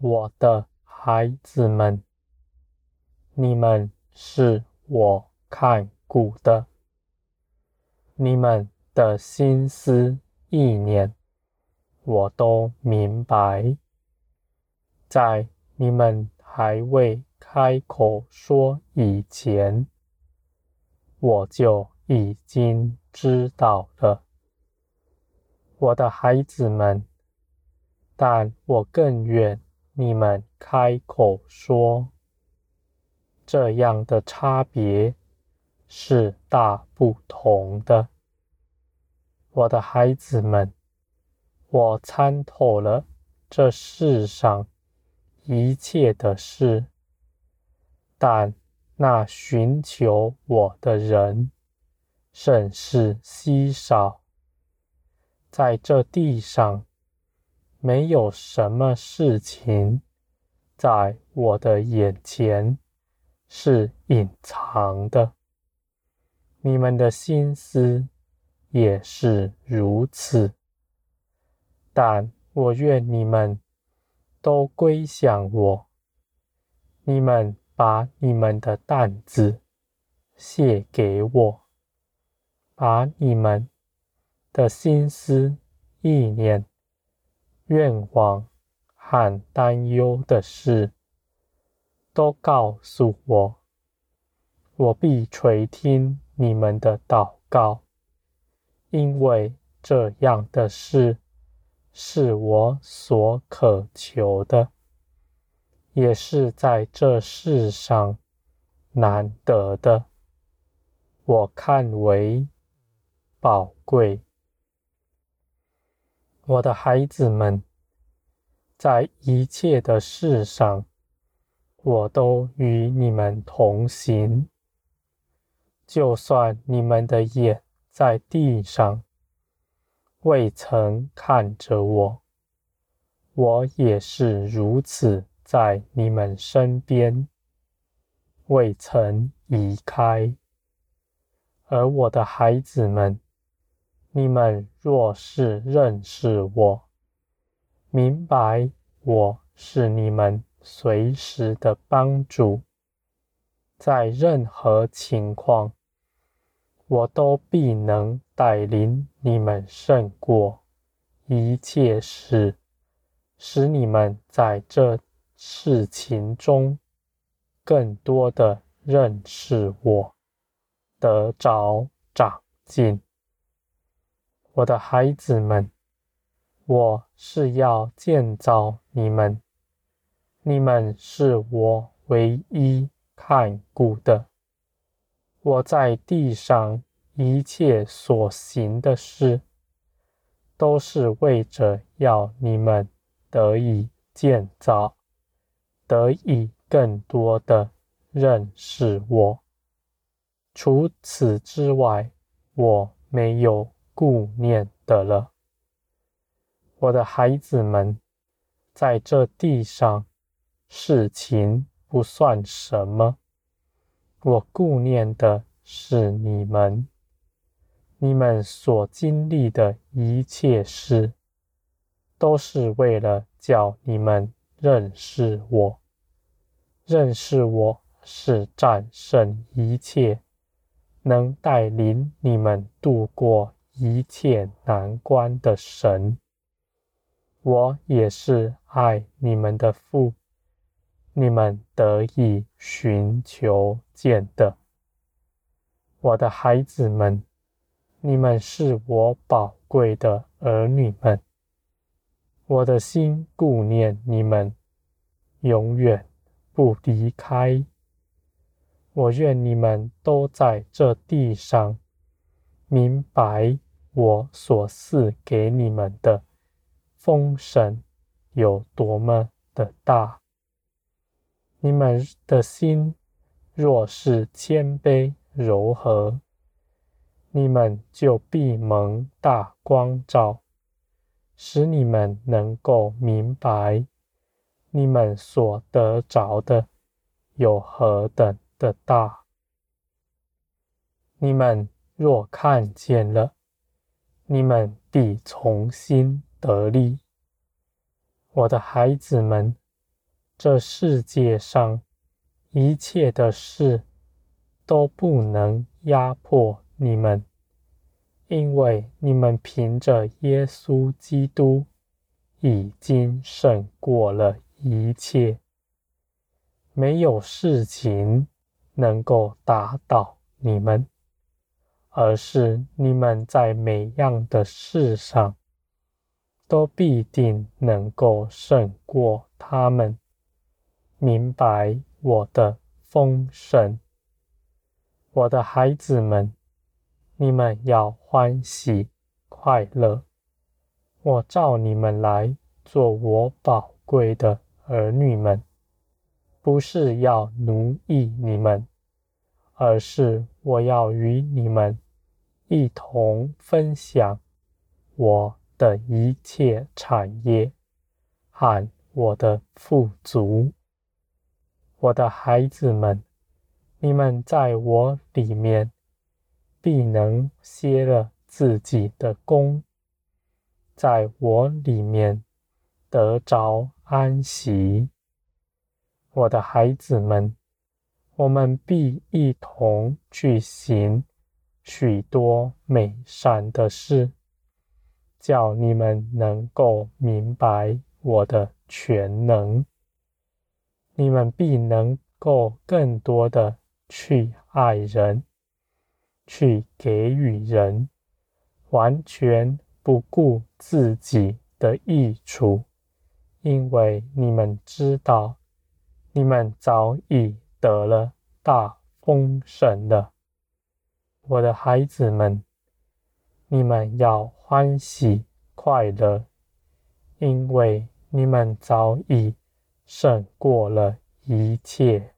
我的孩子们，你们是我看顾的，你们的心思意念，我都明白。在你们还未开口说以前，我就已经知道了，我的孩子们。但我更愿你们开口说。这样的差别是大不同的，我的孩子们，我参透了这世上一切的事，但那寻求我的人甚是稀少，在这地上没有什么事情在我的眼前。是隐藏的，你们的心思也是如此。但我愿你们都归向我，你们把你们的担子卸给我，把你们的心思、意念、愿望和担忧的事。都告诉我，我必垂听你们的祷告，因为这样的事是我所渴求的，也是在这世上难得的，我看为宝贵。我的孩子们，在一切的事上。我都与你们同行，就算你们的眼在地上，未曾看着我，我也是如此在你们身边，未曾移开。而我的孩子们，你们若是认识我，明白我是你们。随时的帮助，在任何情况，我都必能带领你们胜过一切事，使你们在这事情中更多的认识我，得着长进。我的孩子们，我是要建造你们。你们是我唯一看顾的。我在地上一切所行的事，都是为着要你们得以建造，得以更多的认识我。除此之外，我没有顾念的了。我的孩子们，在这地上。事情不算什么，我顾念的是你们，你们所经历的一切事，都是为了叫你们认识我。认识我是战胜一切，能带领你们度过一切难关的神。我也是爱你们的父。你们得以寻求见的，我的孩子们，你们是我宝贵的儿女们，我的心顾念你们，永远不离开。我愿你们都在这地上明白我所赐给你们的丰盛有多么的大。你们的心若是谦卑柔和，你们就必蒙大光照，使你们能够明白你们所得着的有何等的大。你们若看见了，你们必从心得力。我的孩子们。这世界上一切的事都不能压迫你们，因为你们凭着耶稣基督已经胜过了一切，没有事情能够打倒你们。而是你们在每样的事上，都必定能够胜过他们。明白我的丰盛，我的孩子们，你们要欢喜快乐。我召你们来做我宝贵的儿女们，不是要奴役你们，而是我要与你们。一同分享我的一切产业和我的富足，我的孩子们，你们在我里面必能歇了自己的工，在我里面得着安息。我的孩子们，我们必一同去行。许多美善的事，叫你们能够明白我的全能。你们必能够更多的去爱人，去给予人，完全不顾自己的益处，因为你们知道，你们早已得了大丰盛了。我的孩子们，你们要欢喜快乐，因为你们早已胜过了一切。